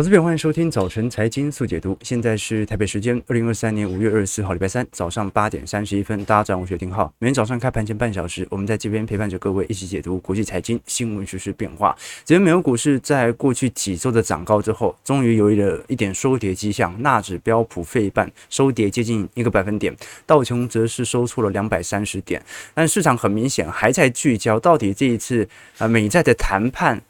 我这边欢迎收听早晨财经速解读。现在是台北时间二零二三年五月二十四号礼拜三早上八点三十一分，大家早上好，我是丁浩。每天早上开盘前半小时，我们在这边陪伴着各位一起解读国际财经新闻、时事变化。今天美国股市在过去几周的涨高之后，终于有了一点收跌迹象。纳指、标普、费半收跌接近一个百分点，道琼则是收出了两百三十点。但市场很明显还在聚焦，到底这一次啊美债的谈判。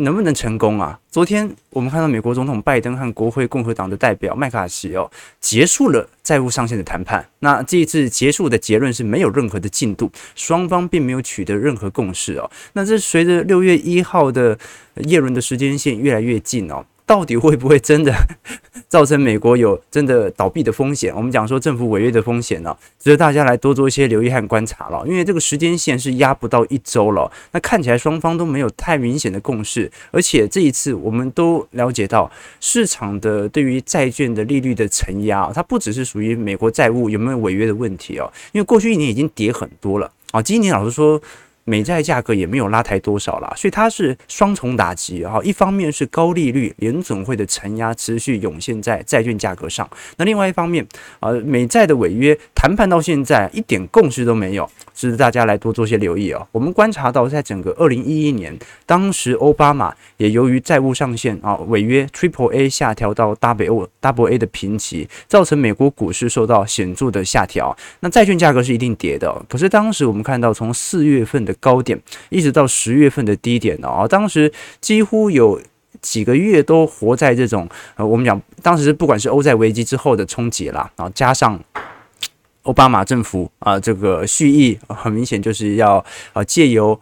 能不能成功啊？昨天我们看到美国总统拜登和国会共和党的代表麦卡锡哦，结束了债务上限的谈判。那这一次结束的结论是没有任何的进度，双方并没有取得任何共识哦。那这随着六月一号的耶伦的时间线越来越近哦。到底会不会真的 造成美国有真的倒闭的风险？我们讲说政府违约的风险呢，值得大家来多做一些留意和观察了。因为这个时间线是压不到一周了，那看起来双方都没有太明显的共识，而且这一次我们都了解到市场的对于债券的利率的承压，它不只是属于美国债务有没有违约的问题哦，因为过去一年已经跌很多了啊，今年老实说。美债价格也没有拉抬多少啦，所以它是双重打击哈。一方面是高利率，联总会的承压持续涌现在债券价格上；那另外一方面啊，美债的违约谈判到现在一点共识都没有，值得大家来多做些留意啊。我们观察到，在整个二零一一年，当时奥巴马也由于债务上限啊违约，Triple A 下调到 Double Double A 的评级，造成美国股市受到显著的下调。那债券价格是一定跌的，可是当时我们看到从四月份的高点一直到十月份的低点哦，当时几乎有几个月都活在这种呃，我们讲当时不管是欧债危机之后的冲击啦，然后加上奥巴马政府啊这个蓄意，很明显就是要啊借由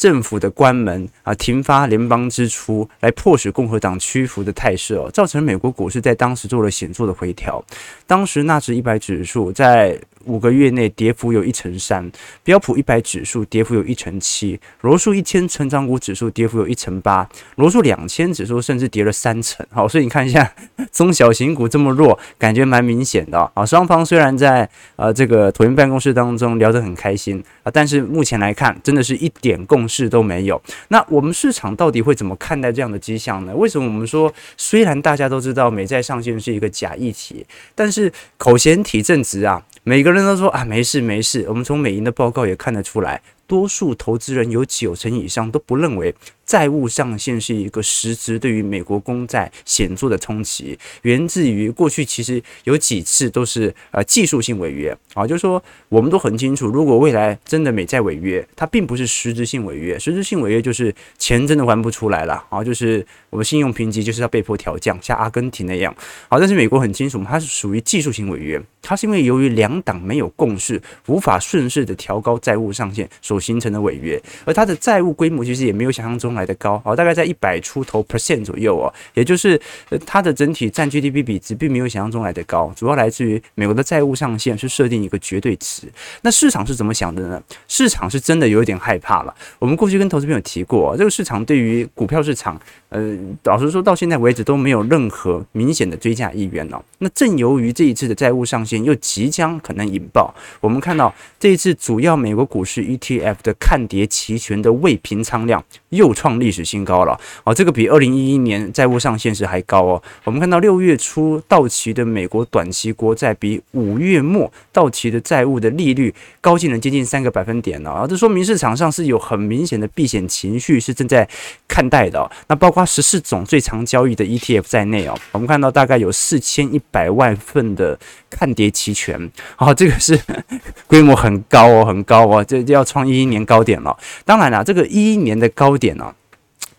政府的关门啊停发联邦支出来迫使共和党屈服的态势哦，造成美国股市在当时做了显著的回调，当时纳指一百指数在。五个月内跌幅有一成三，标普一百指数跌幅有一成七，罗素一千成长股指数跌幅有一成八，罗素两千指数甚至跌了三成。好，所以你看一下 中小型股这么弱，感觉蛮明显的啊。双方虽然在呃这个椭圆办公室当中聊得很开心啊，但是目前来看，真的是一点共是都没有。那我们市场到底会怎么看待这样的迹象呢？为什么我们说虽然大家都知道美债上限是一个假议题，但是口嫌体正直啊？每个人都说啊，没事没事。我们从美银的报告也看得出来，多数投资人有九成以上都不认为。债务上限是一个实质对于美国公债显著的冲击，源自于过去其实有几次都是呃技术性违约。啊，就是说我们都很清楚，如果未来真的美债违约，它并不是实质性违约，实质性违约就是钱真的还不出来了。啊，就是我们信用评级就是要被迫调降，像阿根廷那样。好，但是美国很清楚，它是属于技术性违约，它是因为由于两党没有共识，无法顺势的调高债务上限所形成的违约，而它的债务规模其实也没有想象中来的高哦，大概在一百出头 percent 左右哦，也就是它的整体占 GDP 比值并没有想象中来的高，主要来自于美国的债务上限是设定一个绝对值。那市场是怎么想的呢？市场是真的有一点害怕了。我们过去跟投资朋友提过，这个市场对于股票市场，呃，老实说到现在为止都没有任何明显的追价意愿哦。那正由于这一次的债务上限又即将可能引爆，我们看到这一次主要美国股市 ETF 的看跌期权的未平仓量又创历史新高了哦，这个比二零一一年债务上限时还高哦。我们看到六月初到期的美国短期国债比五月末到期的债务的利率高进了接近三个百分点了啊，这说明市场上是有很明显的避险情绪是正在看待的。那包括十四种最常交易的 ETF 在内哦，我们看到大概有四千一百万份的看跌期权，好，这个是 规模很高哦，很高哦，这要创一一年高点了。当然了，这个一一年的高点呢。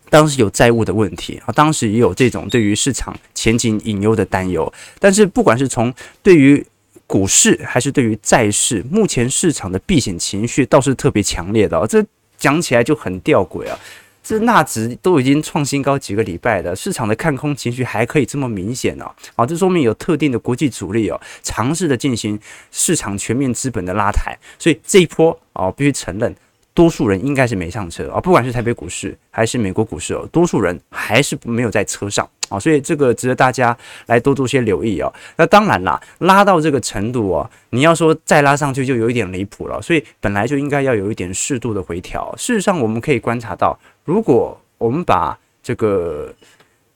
当时有债务的问题啊，当时也有这种对于市场前景隐忧的担忧。但是不管是从对于股市还是对于债市，目前市场的避险情绪倒是特别强烈的。这讲起来就很吊诡啊，这纳指都已经创新高几个礼拜了，市场的看空情绪还可以这么明显呢？啊，这说明有特定的国际主力哦，尝试的进行市场全面资本的拉抬。所以这一波啊，必须承认。多数人应该是没上车啊，不管是台北股市还是美国股市哦，多数人还是没有在车上啊，所以这个值得大家来多做些留意哦。那当然啦，拉到这个程度哦，你要说再拉上去就有一点离谱了，所以本来就应该要有一点适度的回调。事实上，我们可以观察到，如果我们把这个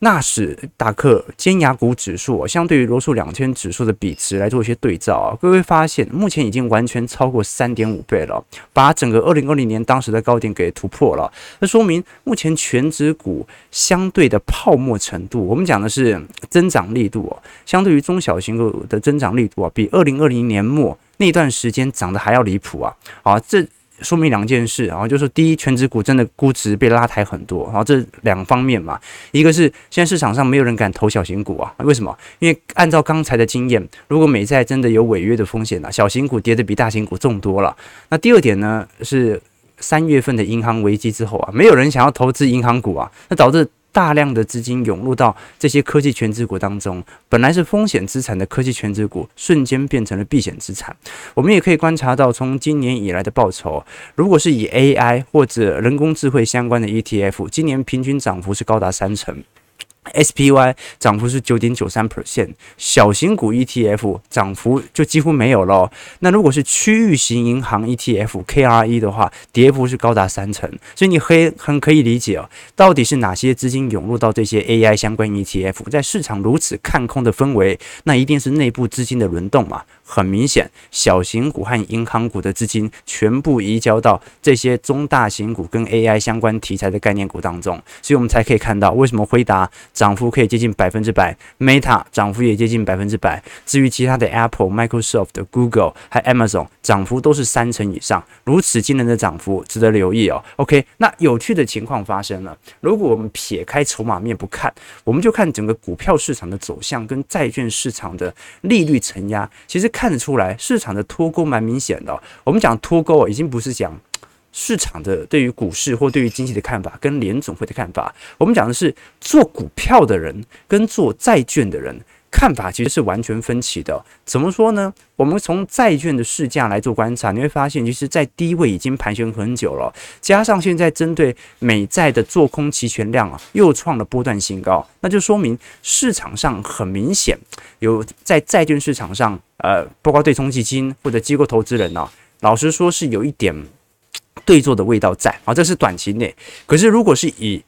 纳斯达克尖牙股指数相对于罗素两千指数的比值来做一些对照啊，各位发现目前已经完全超过三点五倍了，把整个二零二零年当时的高点给突破了。那说明目前全指股相对的泡沫程度，我们讲的是增长力度哦，相对于中小型股的增长力度啊，比二零二零年末那段时间涨得还要离谱啊！啊，这。说明两件事，然后就是第一，全职股真的估值被拉抬很多，然后这两方面嘛，一个是现在市场上没有人敢投小型股啊，为什么？因为按照刚才的经验，如果美债真的有违约的风险啊，小型股跌的比大型股重多了。那第二点呢，是三月份的银行危机之后啊，没有人想要投资银行股啊，那导致。大量的资金涌入到这些科技全值股当中，本来是风险资产的科技全值股，瞬间变成了避险资产。我们也可以观察到，从今年以来的报酬，如果是以 AI 或者人工智慧相关的 ETF，今年平均涨幅是高达三成。SPY 涨幅是九点九三 percent，小型股 ETF 涨幅就几乎没有了。那如果是区域型银行 ETF KRE 的话，跌幅是高达三成。所以你很很可以理解哦，到底是哪些资金涌入到这些 AI 相关 ETF，在市场如此看空的氛围，那一定是内部资金的轮动嘛。很明显，小型股和银行股的资金全部移交到这些中大型股跟 AI 相关题材的概念股当中，所以我们才可以看到为什么辉达涨幅可以接近百分之百，Meta 涨幅也接近百分之百。至于其他的 Apple、Microsoft、Google 还 Amazon 涨幅都是三成以上，如此惊人的涨幅值得留意哦。OK，那有趣的情况发生了，如果我们撇开筹码面不看，我们就看整个股票市场的走向跟债券市场的利率承压，其实。看得出来，市场的脱钩蛮明显的。我们讲脱钩啊已经不是讲市场的对于股市或对于经济的看法跟联总会的看法，我们讲的是做股票的人跟做债券的人。看法其实是完全分歧的。怎么说呢？我们从债券的市价来做观察，你会发现，其实，在低位已经盘旋很久了。加上现在针对美债的做空期权量啊，又创了波段新高，那就说明市场上很明显有在债券市场上，呃，包括对冲基金或者机构投资人呢，老实说是有一点对做的味道在啊。这是短期内，可是如果是以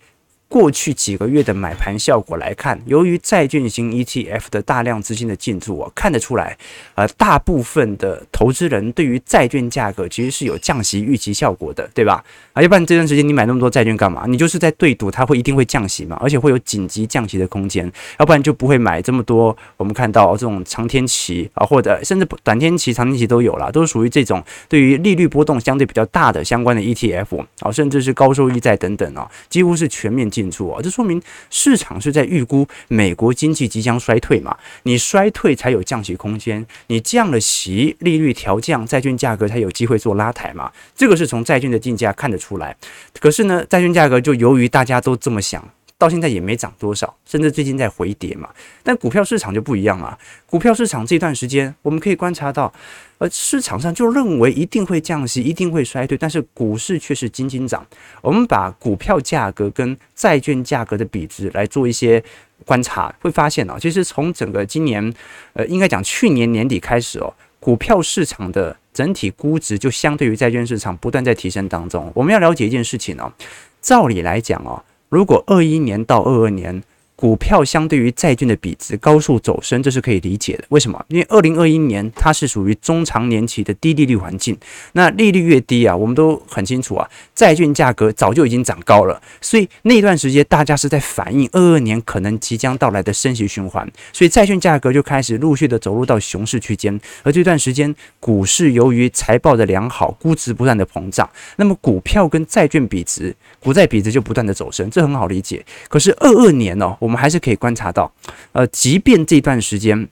过去几个月的买盘效果来看，由于债券型 ETF 的大量资金的进驻啊，看得出来，呃，大部分的投资人对于债券价格其实是有降息预期效果的，对吧？啊，要不然这段时间你买那么多债券干嘛？你就是在对赌它会一定会降息嘛，而且会有紧急降息的空间，要不然就不会买这么多。我们看到这种长天期啊，或者甚至短天期、长天期都有啦，都是属于这种对于利率波动相对比较大的相关的 ETF 啊，甚至是高收益债等等啊，几乎是全面。进驻啊，这说明市场是在预估美国经济即将衰退嘛？你衰退才有降息空间，你降了息，利率调降，债券价格才有机会做拉抬嘛？这个是从债券的定价看得出来。可是呢，债券价格就由于大家都这么想。到现在也没涨多少，甚至最近在回跌嘛。但股票市场就不一样了。股票市场这段时间，我们可以观察到，呃，市场上就认为一定会降息，一定会衰退，但是股市却是斤斤涨。我们把股票价格跟债券价格的比值来做一些观察，会发现哦，其实从整个今年，呃，应该讲去年年底开始哦，股票市场的整体估值就相对于债券市场不断在提升当中。我们要了解一件事情哦，照理来讲哦。如果二一年到二二年，股票相对于债券的比值高速走升，这是可以理解的。为什么？因为二零二一年它是属于中长年期的低利率环境，那利率越低啊，我们都很清楚啊，债券价格早就已经涨高了，所以那段时间大家是在反映二二年可能即将到来的升息循环，所以债券价格就开始陆续的走入到熊市区间。而这段时间股市由于财报的良好，估值不断的膨胀，那么股票跟债券比值，股债比值就不断的走升，这很好理解。可是二二年呢、哦？我们还是可以观察到，呃，即便这段时间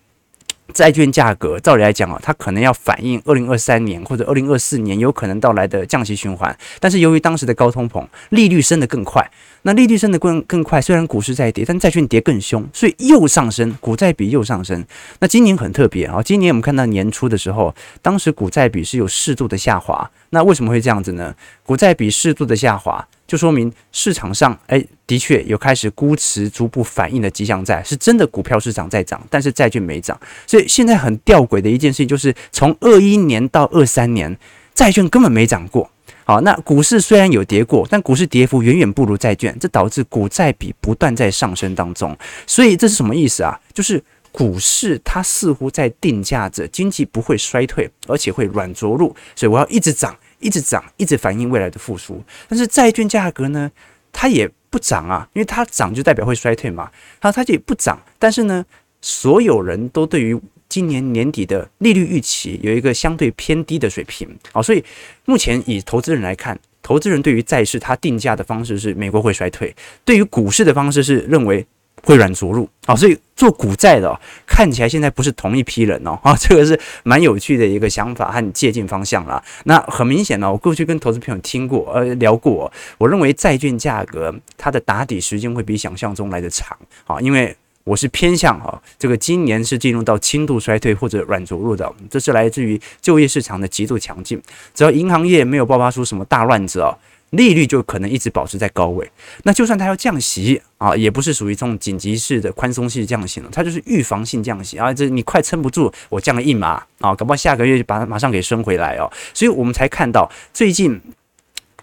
债券价格照理来讲啊，它可能要反映二零二三年或者二零二四年有可能到来的降息循环，但是由于当时的高通膨，利率升得更快，那利率升得更更快，虽然股市在跌，但债券跌更凶，所以又上升，股债比又上升。那今年很特别啊，今年我们看到年初的时候，当时股债比是有适度的下滑，那为什么会这样子呢？股债比适度的下滑。就说明市场上，哎，的确有开始估值逐步反应的迹象在，是真的股票市场在涨，但是债券没涨。所以现在很吊诡的一件事情就是，从二一年到二三年，债券根本没涨过，好，那股市虽然有跌过，但股市跌幅远远不如债券，这导致股债比不断在上升当中。所以这是什么意思啊？就是股市它似乎在定价着经济不会衰退，而且会软着陆，所以我要一直涨，一直涨，一直反映未来的复苏。但是债券价格呢，它也不涨啊，因为它涨就代表会衰退嘛。好，它就也不涨，但是呢，所有人都对于今年年底的利率预期有一个相对偏低的水平啊，所以目前以投资人来看，投资人对于债市它定价的方式是美国会衰退，对于股市的方式是认为会软着陆啊，所以做股债的看起来现在不是同一批人哦啊，这个是蛮有趣的一个想法和借鉴方向啦。那很明显呢，我过去跟投资朋友听过呃聊过，我认为债券价格它的打底时间会比想象中来得长啊，因为。我是偏向哈，这个今年是进入到轻度衰退或者软着陆的，这是来自于就业市场的极度强劲。只要银行业没有爆发出什么大乱子啊，利率就可能一直保持在高位。那就算它要降息啊，也不是属于这种紧急式的宽松性降息了，它就是预防性降息啊。这你快撑不住，我降了一码啊，搞不好下个月就把它马上给升回来哦。所以我们才看到最近，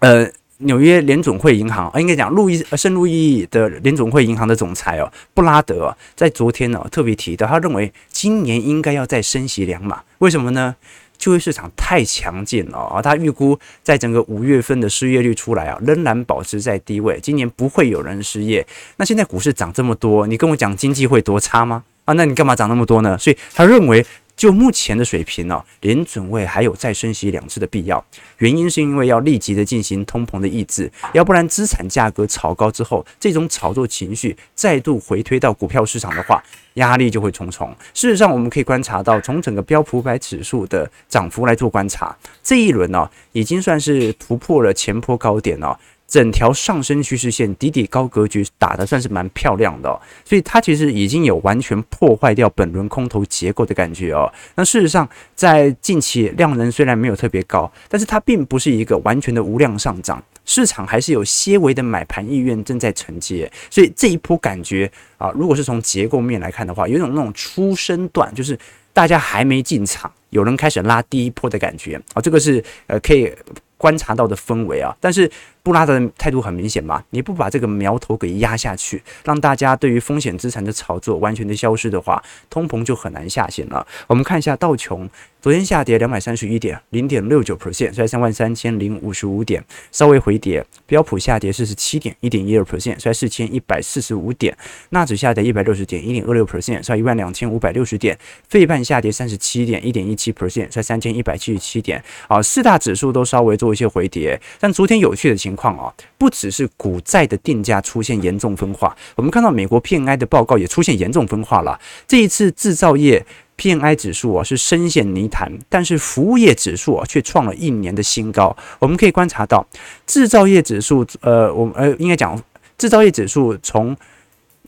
呃。纽约联总会银行，应该讲路易呃圣路易的联总会银行的总裁哦，布拉德在昨天呢特别提到，他认为今年应该要再升息两码。为什么呢？就业市场太强劲了啊！他预估在整个五月份的失业率出来啊，仍然保持在低位，今年不会有人失业。那现在股市涨这么多，你跟我讲经济会多差吗？啊，那你干嘛涨那么多呢？所以他认为。就目前的水平呢、联准会还有再升息两次的必要。原因是因为要立即的进行通膨的抑制，要不然资产价格炒高之后，这种炒作情绪再度回推到股票市场的话，压力就会重重。事实上，我们可以观察到，从整个标普五百指数的涨幅来做观察，这一轮呢、已经算是突破了前波高点了、整条上升趋势线底底高格局打得算是蛮漂亮的哦，所以它其实已经有完全破坏掉本轮空头结构的感觉哦。那事实上，在近期量能虽然没有特别高，但是它并不是一个完全的无量上涨，市场还是有些微的买盘意愿正在承接。所以这一波感觉啊，如果是从结构面来看的话，有种那种初升段，就是大家还没进场，有人开始拉第一波的感觉啊，这个是呃可以观察到的氛围啊，但是。布拉德的态度很明显嘛，你不把这个苗头给压下去，让大家对于风险资产的炒作完全的消失的话，通膨就很难下行了。我们看一下道琼，昨天下跌两百三十一点，零点六九 percent，在三万三千零五十五点，稍微回跌。标普下跌四十七点，一点一二 percent，在四千一百四十五点。纳指下跌一百六十点，一点二六 percent，在一万两千五百六十点。费半下跌三十七点，一点一七 percent，在三千一百七十七点。啊，四大指数都稍微做一些回跌，但昨天有趣的情情。况啊，不只是股债的定价出现严重分化，我们看到美国 PMI 的报告也出现严重分化了。这一次制造业 PMI 指数啊是深陷泥潭，但是服务业指数啊却创了一年的新高。我们可以观察到，制造业指数，呃，我们呃应该讲制造业指数从。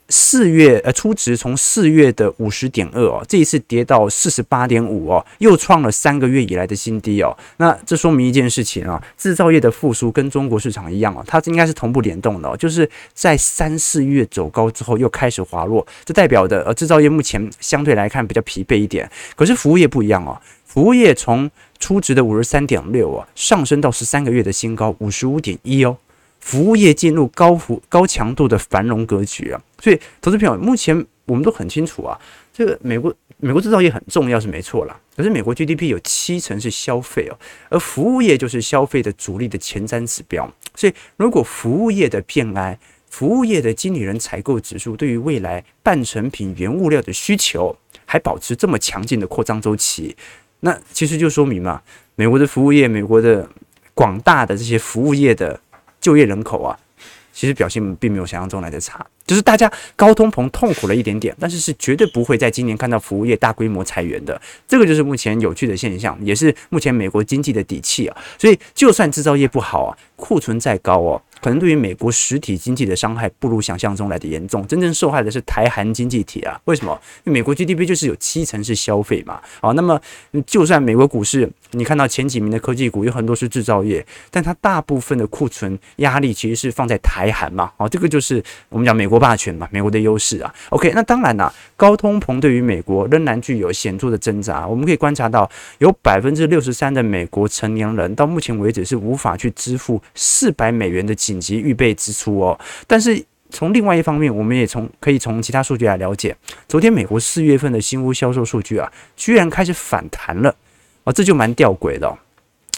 四月呃初值从四月的五十点二哦，这一次跌到四十八点五哦，又创了三个月以来的新低哦。那这说明一件事情啊，制造业的复苏跟中国市场一样哦，它应该是同步联动的哦，就是在三四月走高之后又开始滑落，这代表的呃制造业目前相对来看比较疲惫一点。可是服务业不一样哦，服务业从初值的五十三点六哦，上升到十三个月的新高五十五点一哦。服务业进入高幅高强度的繁荣格局啊，所以投资朋友，目前我们都很清楚啊，这个美国美国制造业很重要是没错啦，可是美国 GDP 有七成是消费哦，而服务业就是消费的主力的前瞻指标，所以如果服务业的 PMI，服务业的经理人采购指数对于未来半成品原物料的需求还保持这么强劲的扩张周期，那其实就说明嘛，美国的服务业，美国的广大的这些服务业的。就业人口啊，其实表现并没有想象中来的差，就是大家高通膨痛苦了一点点，但是是绝对不会在今年看到服务业大规模裁员的，这个就是目前有趣的现象，也是目前美国经济的底气啊。所以就算制造业不好啊，库存再高哦，可能对于美国实体经济的伤害不如想象中来的严重。真正受害的是台韩经济体啊，为什么？因为美国 GDP 就是有七成是消费嘛。好，那么就算美国股市，你看到前几名的科技股有很多是制造业，但它大部分的库存压力其实是放在台韩嘛。好，这个就是我们讲美国霸权嘛，美国的优势啊。OK，那当然啦，高通膨对于美国仍然具有显著的挣扎。我们可以观察到，有百分之六十三的美国成年人到目前为止是无法去支付四百美元的紧急预备支出哦。但是从另外一方面，我们也从可以从其他数据来了解，昨天美国四月份的新屋销售数据啊，居然开始反弹了啊，这就蛮吊诡的。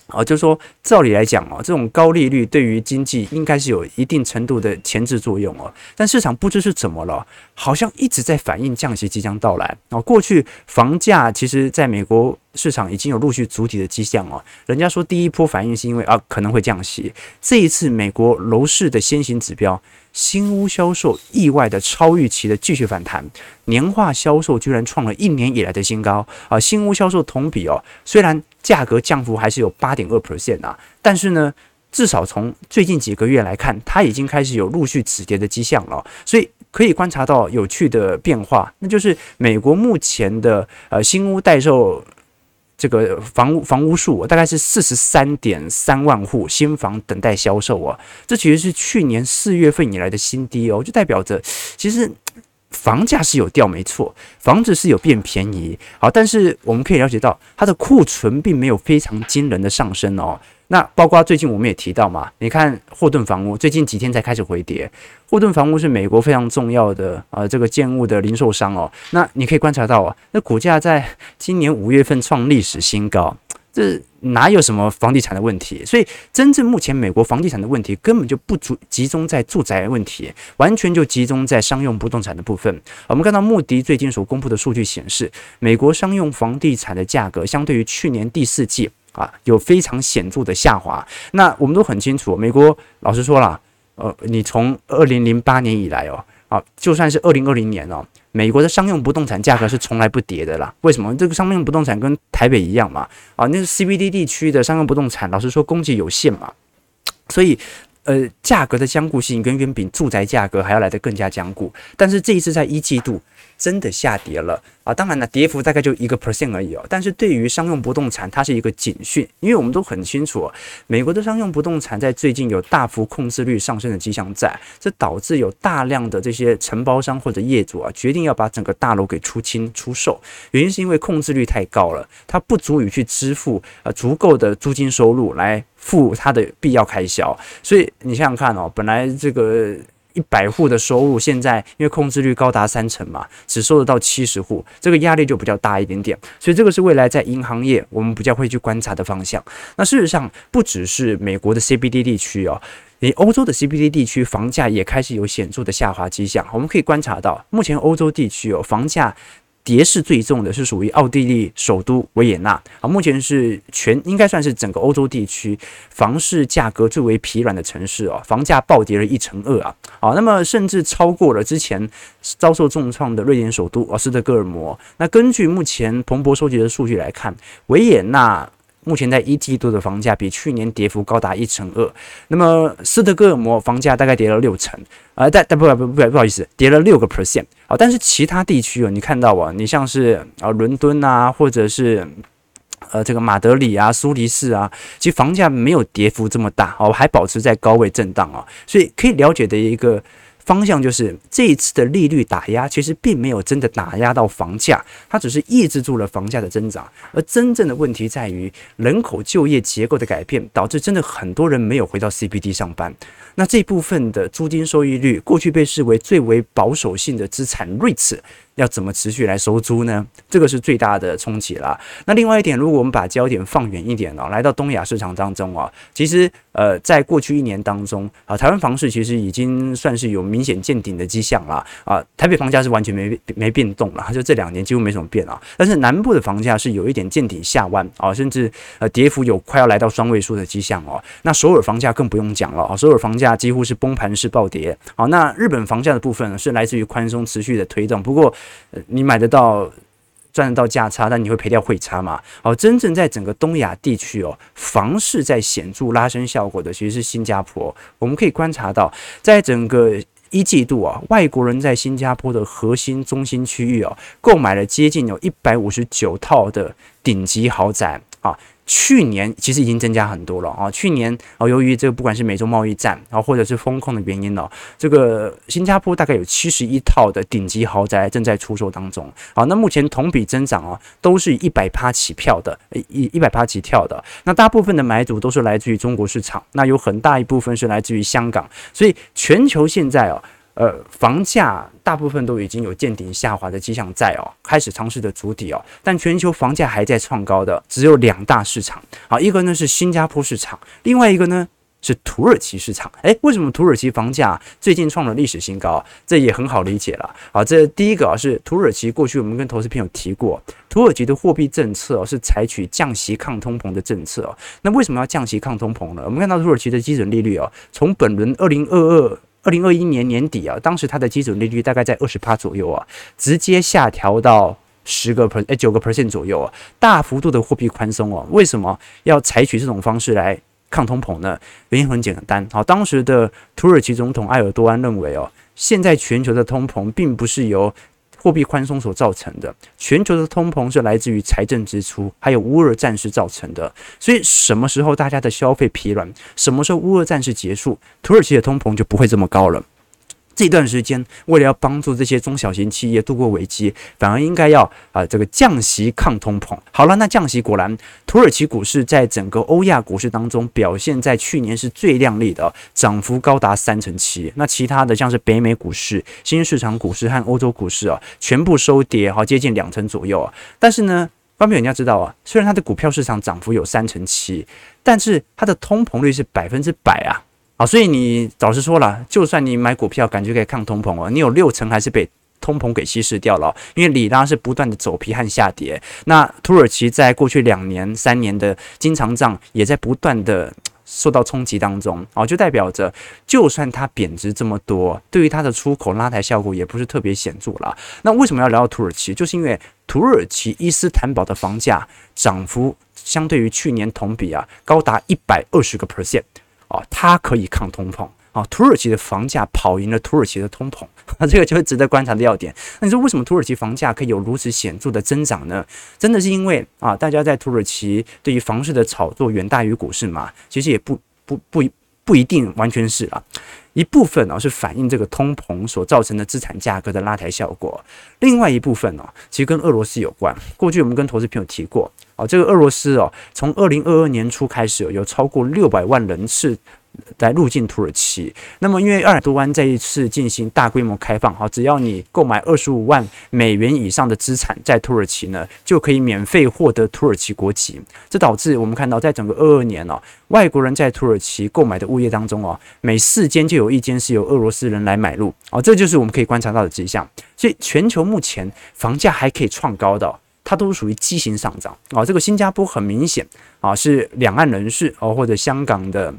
啊，就是说，照理来讲哦，这种高利率对于经济应该是有一定程度的牵制作用哦。但市场不知是怎么了，好像一直在反映降息即将到来。哦，过去房价其实在美国市场已经有陆续筑底的迹象哦。人家说第一波反应是因为啊可能会降息，这一次美国楼市的先行指标新屋销售意外的超预期的继续反弹，年化销售居然创了一年以来的新高啊！新屋销售同比哦，虽然。价格降幅还是有八点二 percent 啊，但是呢，至少从最近几个月来看，它已经开始有陆续止跌的迹象了，所以可以观察到有趣的变化，那就是美国目前的呃新屋待售这个房屋房屋数大概是四十三点三万户新房等待销售啊，这其实是去年四月份以来的新低哦，就代表着其实。房价是有掉没错，房子是有变便宜，好，但是我们可以了解到，它的库存并没有非常惊人的上升哦。那包括最近我们也提到嘛，你看霍顿房屋最近几天才开始回跌，霍顿房屋是美国非常重要的呃这个建物的零售商哦。那你可以观察到啊，那股价在今年五月份创历史新高。这哪有什么房地产的问题？所以真正目前美国房地产的问题根本就不足集中在住宅问题，完全就集中在商用不动产的部分。我们看到穆迪最近所公布的数据显示，美国商用房地产的价格相对于去年第四季啊有非常显著的下滑。那我们都很清楚，美国老实说了，呃，你从二零零八年以来哦，啊，就算是二零二零年哦。美国的商用不动产价格是从来不跌的啦，为什么？这个商用不动产跟台北一样嘛，啊，那是 CBD 地区的商用不动产，老实说供给有限嘛，所以呃，价格的坚固性远远比住宅价格还要来得更加坚固。但是这一次在一季度。真的下跌了啊！当然了，跌幅大概就一个 percent 而已哦。但是对于商用不动产，它是一个警讯，因为我们都很清楚，美国的商用不动产在最近有大幅控制率上升的迹象在，这导致有大量的这些承包商或者业主啊，决定要把整个大楼给出清出售。原因是因为控制率太高了，它不足以去支付呃足够的租金收入来付它的必要开销。所以你想想看哦，本来这个。一百户的收入，现在因为控制率高达三成嘛，只收得到七十户，这个压力就比较大一点点。所以这个是未来在银行业我们比较会去观察的方向。那事实上，不只是美国的 CBD 地区哦，你欧洲的 CBD 地区房价也开始有显著的下滑迹象。我们可以观察到，目前欧洲地区哦，房价。跌势最重的是属于奥地利首都维也纳啊，目前是全应该算是整个欧洲地区房市价格最为疲软的城市哦，房价暴跌了一成二啊，好，那么甚至超过了之前遭受重创的瑞典首都奥斯德哥尔摩。那根据目前彭博收集的数据来看，维也纳。目前在一季度的房价比去年跌幅高达一成二，那么斯德哥尔摩房价大概跌了六成，啊，但但不不不不好意思，跌了六个 percent，啊，但是其他地区哦，你看到啊，你像是啊伦敦啊，或者是呃这个马德里啊、苏黎世啊，其实房价没有跌幅这么大哦，还保持在高位震荡啊，所以可以了解的一个。方向就是这一次的利率打压，其实并没有真的打压到房价，它只是抑制住了房价的增长。而真正的问题在于人口就业结构的改变，导致真的很多人没有回到 CBD 上班。那这部分的租金收益率，过去被视为最为保守性的资产，REITs。要怎么持续来收租呢？这个是最大的冲击啦。那另外一点，如果我们把焦点放远一点哦，来到东亚市场当中啊，其实呃，在过去一年当中啊，台湾房市其实已经算是有明显见顶的迹象了啊。台北房价是完全没没变动了，就这两年几乎没什么变啊。但是南部的房价是有一点见顶下弯啊，甚至呃跌幅有快要来到双位数的迹象哦。那首尔房价更不用讲了啊，首尔房价几乎是崩盘式暴跌。好，那日本房价的部分，是来自于宽松持续的推动，不过。呃你买得到赚得到价差，但你会赔掉汇差嘛？哦，真正在整个东亚地区哦，房市在显著拉升效果的其实是新加坡。我们可以观察到，在整个一季度啊，外国人在新加坡的核心中心区域哦，购买了接近有一百五十九套的顶级豪宅啊。去年其实已经增加很多了啊！去年啊，由于这个不管是美洲贸易战啊，或者是风控的原因呢，这个新加坡大概有七十一套的顶级豪宅正在出售当中啊。那目前同比增长啊，都是一百趴起跳的，一一百趴起跳的。那大部分的买主都是来自于中国市场，那有很大一部分是来自于香港。所以全球现在啊。呃，房价大部分都已经有见顶下滑的迹象在哦，开始尝试的筑底哦，但全球房价还在创高的只有两大市场，好，一个呢是新加坡市场，另外一个呢是土耳其市场。诶，为什么土耳其房价最近创了历史新高？这也很好理解了。好，这第一个啊是土耳其，过去我们跟投资朋友提过，土耳其的货币政策是采取降息抗通膨的政策哦。那为什么要降息抗通膨呢？我们看到土耳其的基准利率哦，从本轮二零二二。二零二一年年底啊，当时它的基准利率大概在二十趴左右啊，直接下调到十个 percent，哎，九个 percent 左右啊，大幅度的货币宽松啊。为什么要采取这种方式来抗通膨呢？原因很简单，好，当时的土耳其总统埃尔多安认为哦，现在全球的通膨并不是由货币宽松所造成的，全球的通膨是来自于财政支出，还有乌俄战事造成的。所以什么时候大家的消费疲软，什么时候乌俄战事结束，土耳其的通膨就不会这么高了。这段时间，为了要帮助这些中小型企业度过危机，反而应该要啊这个降息抗通膨。好了，那降息果然，土耳其股市在整个欧亚股市当中表现在去年是最亮丽的，涨幅高达三成七。那其他的像是北美股市、新兴市场股市和欧洲股市啊，全部收跌，好接近两成左右啊。但是呢，方便人家知道啊，虽然它的股票市场涨幅有三成七，但是它的通膨率是百分之百啊。好，所以你早实说了，就算你买股票感觉可以抗通膨哦，你有六成还是被通膨给稀释掉了，因为里拉是不断的走皮和下跌。那土耳其在过去两年、三年的经常账也在不断的受到冲击当中，哦，就代表着就算它贬值这么多，对于它的出口拉抬效果也不是特别显著了。那为什么要聊到土耳其？就是因为土耳其伊斯坦堡的房价涨幅相对于去年同比啊，高达一百二十个 percent。啊，它可以抗通膨啊！土耳其的房价跑赢了土耳其的通膨，那 这个就是值得观察的要点。那你说为什么土耳其房价可以有如此显著的增长呢？真的是因为啊，大家在土耳其对于房市的炒作远大于股市嘛？其实也不不不不一定完全是啊，一部分呢是反映这个通膨所造成的资产价格的拉抬效果，另外一部分呢，其实跟俄罗斯有关。过去我们跟投资朋友提过。哦，这个俄罗斯哦，从二零二二年初开始，有超过六百万人次来入境土耳其。那么，因为埃尔多安这一次进行大规模开放，哈，只要你购买二十五万美元以上的资产在土耳其呢，就可以免费获得土耳其国籍。这导致我们看到，在整个二二年哦，外国人在土耳其购买的物业当中哦，每四间就有一间是由俄罗斯人来买入。哦，这就是我们可以观察到的迹象。所以，全球目前房价还可以创高的。它都是属于畸形上涨啊！这个新加坡很明显啊，是两岸人士哦，或者香港的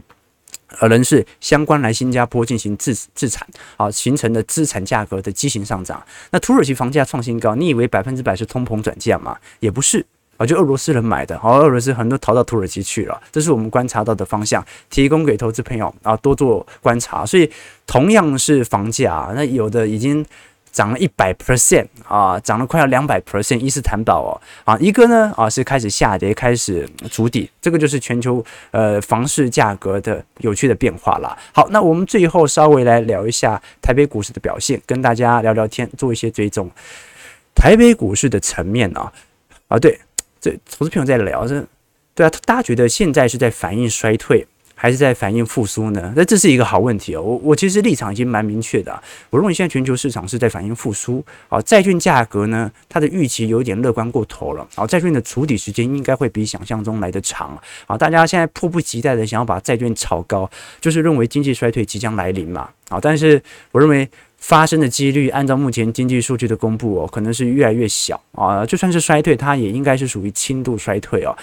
呃人士相关来新加坡进行自自产啊，形成的资产价格的畸形上涨。那土耳其房价创新高，你以为百分之百是通膨转嫁吗？也不是啊，就俄罗斯人买的，好，俄罗斯很多逃到土耳其去了，这是我们观察到的方向，提供给投资朋友啊多做观察。所以同样是房价，那有的已经。涨了一百 percent 啊，涨了快要两百 percent。伊斯坦堡哦，啊，一个呢啊是开始下跌，开始筑底，这个就是全球呃房市价格的有趣的变化了。好，那我们最后稍微来聊一下台北股市的表现，跟大家聊聊天，做一些追踪。台北股市的层面啊啊，对，这投资朋友在聊这，对啊，大家觉得现在是在反映衰退？还是在反映复苏呢？那这是一个好问题哦。我我其实立场已经蛮明确的。我认为现在全球市场是在反映复苏啊。债券价格呢，它的预期有点乐观过头了啊。债券的处理时间应该会比想象中来得长啊。大家现在迫不及待的想要把债券炒高，就是认为经济衰退即将来临嘛啊。但是我认为。发生的几率，按照目前经济数据的公布哦，可能是越来越小啊。就算是衰退，它也应该是属于轻度衰退哦，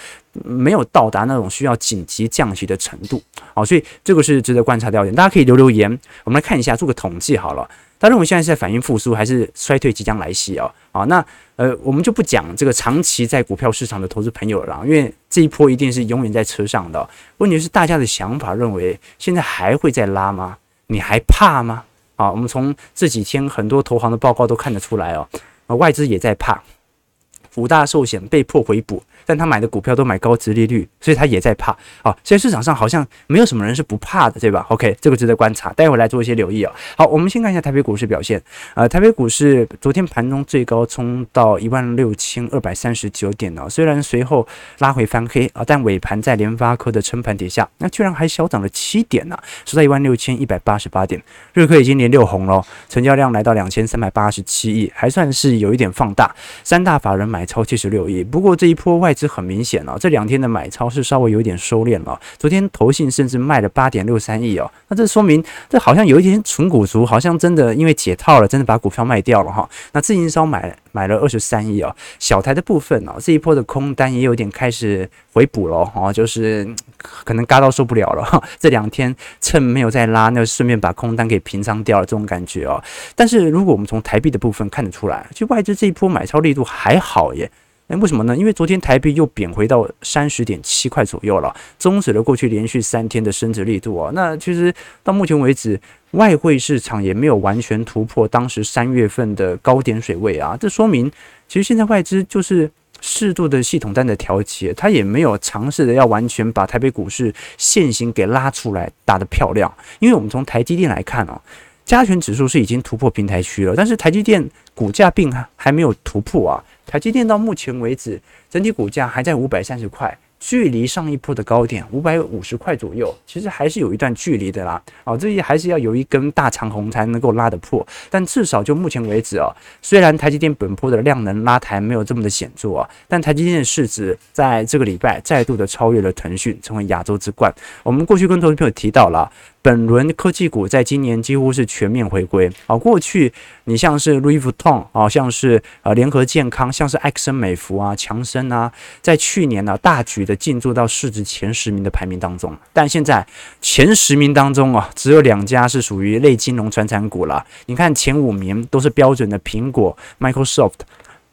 没有到达那种需要紧急降息的程度啊。所以这个是值得观察的要点，大家可以留留言。我们来看一下，做个统计好了。他认为现在是在反映复苏，还是衰退即将来袭哦？好，那呃，我们就不讲这个长期在股票市场的投资朋友了，因为这一波一定是永远在车上的。问题是大家的想法认为现在还会再拉吗？你还怕吗？啊，我们从这几天很多投行的报告都看得出来哦，外资也在怕，五大寿险被迫回补。但他买的股票都买高值利率，所以他也在怕啊。所以市场上好像没有什么人是不怕的，对吧？OK，这个值得观察，待会来做一些留意啊。好，我们先看一下台北股市表现。呃，台北股市昨天盘中最高冲到一万六千二百三十九点呢，虽然随后拉回翻黑啊，但尾盘在联发科的撑盘底下，那居然还小涨了七点呢，收在一万六千一百八十八点。日科已经连六红了，成交量来到两千三百八十七亿，还算是有一点放大。三大法人买超七十六亿，不过这一波外资很明显了，这两天的买超是稍微有点收敛了。昨天投信甚至卖了八点六三亿哦，那这说明这好像有一点纯股族，好像真的因为解套了，真的把股票卖掉了哈。那自营商买买了二十三亿哦，小台的部分哦，这一波的空单也有点开始回补了哦，就是可能嘎到受不了了。这两天趁没有再拉，那顺便把空单给平仓掉了这种感觉哦。但是如果我们从台币的部分看得出来，就外资这一波买超力度还好耶。那为什么呢？因为昨天台币又贬回到三十点七块左右了，终止了过去连续三天的升值力度啊。那其实到目前为止，外汇市场也没有完全突破当时三月份的高点水位啊。这说明，其实现在外资就是适度的系统单的调节，它也没有尝试的要完全把台北股市现行给拉出来打得漂亮。因为我们从台积电来看哦，加权指数是已经突破平台区了，但是台积电股价并还没有突破啊。台积电到目前为止，整体股价还在五百三十块，距离上一波的高点五百五十块左右，其实还是有一段距离的啦。哦，这些还是要有一根大长红才能够拉得破。但至少就目前为止啊，虽然台积电本波的量能拉抬没有这么的显著啊，但台积电市值在这个礼拜再度的超越了腾讯，成为亚洲之冠。我们过去跟投资朋友提到了。本轮科技股在今年几乎是全面回归啊！过去你像是 Louis Vuitton 啊，像是呃联合健康，像是埃克森美孚啊、强生啊，在去年呢、大举的进驻到市值前十名的排名当中，但现在前十名当中啊，只有两家是属于类金融传产股了。你看前五名都是标准的苹果、Microsoft，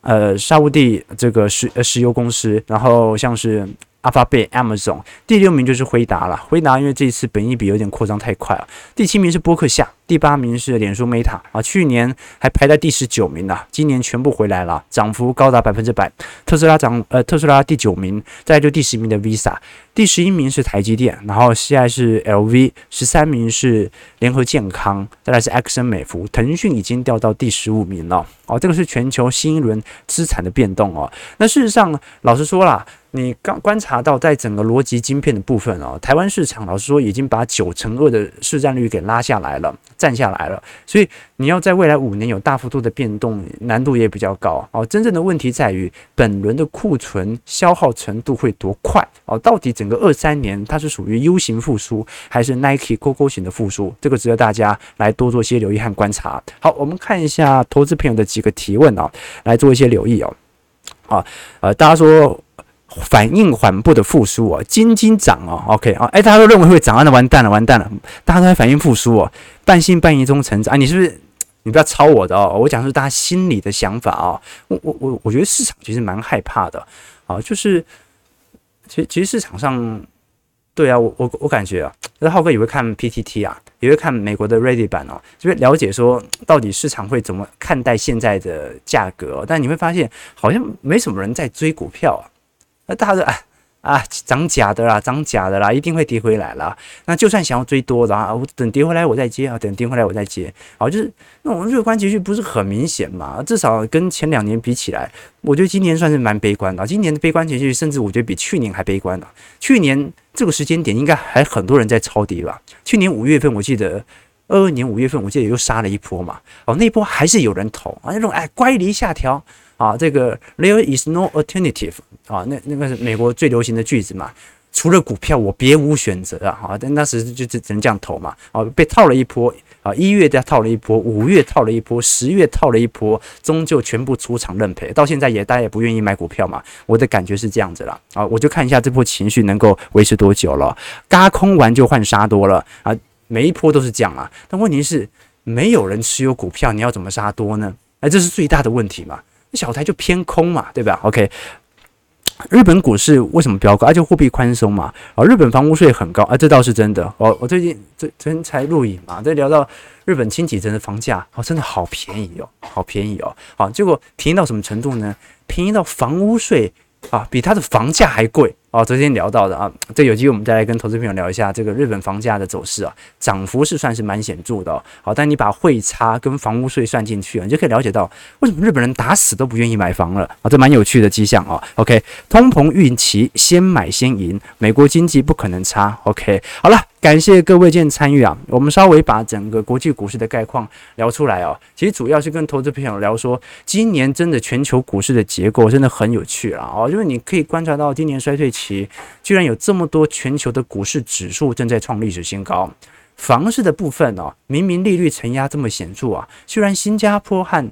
呃，沙乌地这个石石油公司，然后像是。Alphabet、Amazon，第六名就是辉达了。辉达因为这一次本益比有点扩张太快了。第七名是波克夏，第八名是脸书 Meta 啊，去年还排在第十九名呢，今年全部回来了，涨幅高达百分之百。特斯拉涨，呃，特斯拉第九名，再就第十名的 Visa，第十一名是台积电，然后现在是 LV，十三名是联合健康，再来是埃克森美孚，腾讯已经掉到第十五名了。哦，这个是全球新一轮资产的变动哦。那事实上，老实说啦。你刚观察到，在整个逻辑晶片的部分哦，台湾市场老实说已经把九成二的市占率给拉下来了，占下来了。所以你要在未来五年有大幅度的变动，难度也比较高哦。真正的问题在于本轮的库存消耗程度会多快哦？到底整个二三年它是属于 U 型复苏，还是 Nike 勾勾型的复苏？这个值得大家来多做些留意和观察。好，我们看一下投资朋友的几个提问哦，来做一些留意哦。啊，呃，大家说。反应缓步的复苏哦，金金涨哦，OK 啊，哎，大家都认为会涨啊，那完蛋了，完蛋了，大家都在反应复苏哦，半信半疑中成长。啊，你是不是？你不要抄我的哦，我讲的是大家心里的想法啊，我我我我觉得市场其实蛮害怕的啊，就是其实其实市场上，对啊，我我我感觉啊，那浩哥也会看 PTT 啊，也会看美国的 Ready 版哦，就会了解说到底市场会怎么看待现在的价格，但你会发现好像没什么人在追股票啊。那大家说啊啊，涨假的啦，涨假的啦，一定会跌回来啦。那就算想要追多的啊，我等跌回来我再接啊，等跌回来我再接。好，就是那我们乐观情绪不是很明显嘛？至少跟前两年比起来，我觉得今年算是蛮悲观的。今年的悲观情绪，甚至我觉得比去年还悲观了。去年这个时间点，应该还很多人在抄底吧？去年五月份，我记得二二年五月份，我记得又杀了一波嘛。哦，那波还是有人投啊，那种哎乖离下调。啊，这个 there is no alternative 啊，那那个是美国最流行的句子嘛，除了股票我别无选择啊，啊，但那时就只只能这样投嘛，啊，被套了一波啊，一月再套了一波，五月套了一波，十月套了一波，终究全部出场认赔，到现在也大家也不愿意买股票嘛，我的感觉是这样子了啊，我就看一下这波情绪能够维持多久了，嘎空完就换杀多了啊，每一波都是这样啊，但问题是。没有人持有股票，你要怎么杀多呢？哎，这是最大的问题嘛。小台就偏空嘛，对吧？OK。日本股市为什么飙高？而且货币宽松嘛，啊，日本房屋税很高啊，这倒是真的。我我最近昨昨天才录影嘛，在聊到日本轻轨真的房价哦，真的好便宜哦，好便宜哦。好，结果便宜到什么程度呢？便宜到房屋税啊，比它的房价还贵。哦，昨天聊到的啊，这有机会我们再来跟投资朋友聊一下这个日本房价的走势啊，涨幅是算是蛮显著的哦。好，但你把汇差跟房屋税算进去啊，你就可以了解到为什么日本人打死都不愿意买房了啊，这蛮有趣的迹象啊。OK，通膨预期先买先赢，美国经济不可能差。OK，好了。感谢各位今天参与啊！我们稍微把整个国际股市的概况聊出来哦。其实主要是跟投资朋友聊说，今年真的全球股市的结构真的很有趣了哦。因为你可以观察到，今年衰退期其居然有这么多全球的股市指数正在创历史新高。房市的部分哦，明明利率承压这么显著啊，居然新加坡和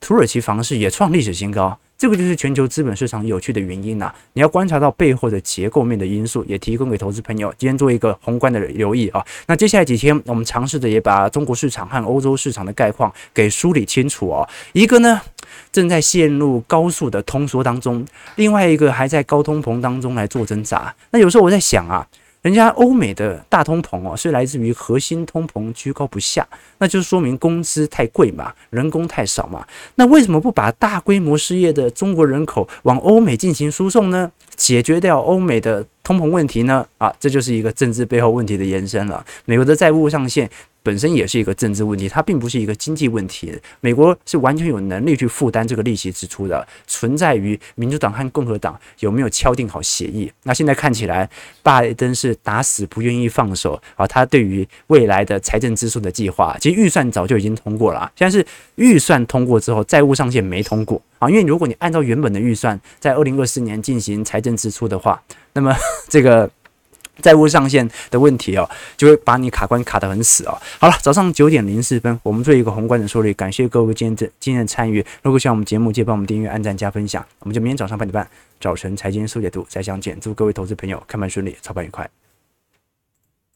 土耳其房市也创历史新高。这个就是全球资本市场有趣的原因呐、啊，你要观察到背后的结构面的因素，也提供给投资朋友今天做一个宏观的留意啊。那接下来几天，我们尝试着也把中国市场和欧洲市场的概况给梳理清楚哦。一个呢，正在陷入高速的通缩当中，另外一个还在高通膨当中来做挣扎。那有时候我在想啊。人家欧美的大通膨哦，是来自于核心通膨居高不下，那就是说明工资太贵嘛，人工太少嘛。那为什么不把大规模失业的中国人口往欧美进行输送呢？解决掉欧美的通膨问题呢？啊，这就是一个政治背后问题的延伸了。美国的债务上限。本身也是一个政治问题，它并不是一个经济问题。美国是完全有能力去负担这个利息支出的，存在于民主党和共和党有没有敲定好协议。那现在看起来，拜登是打死不愿意放手啊。他对于未来的财政支出的计划，其实预算早就已经通过了，现在是预算通过之后，债务上限没通过啊。因为如果你按照原本的预算，在二零二四年进行财政支出的话，那么 这个。债务上限的问题哦，就会把你卡关卡得很死哦。好了，早上九点零四分，我们做一个宏观的梳理。感谢各位今天的今天的参与。如果喜欢我们节目，记得帮我们订阅、按赞、加分享。我们就明天早上八点半，早晨财经速解读再相见。祝各位投资朋友开盘顺利，操盘愉快。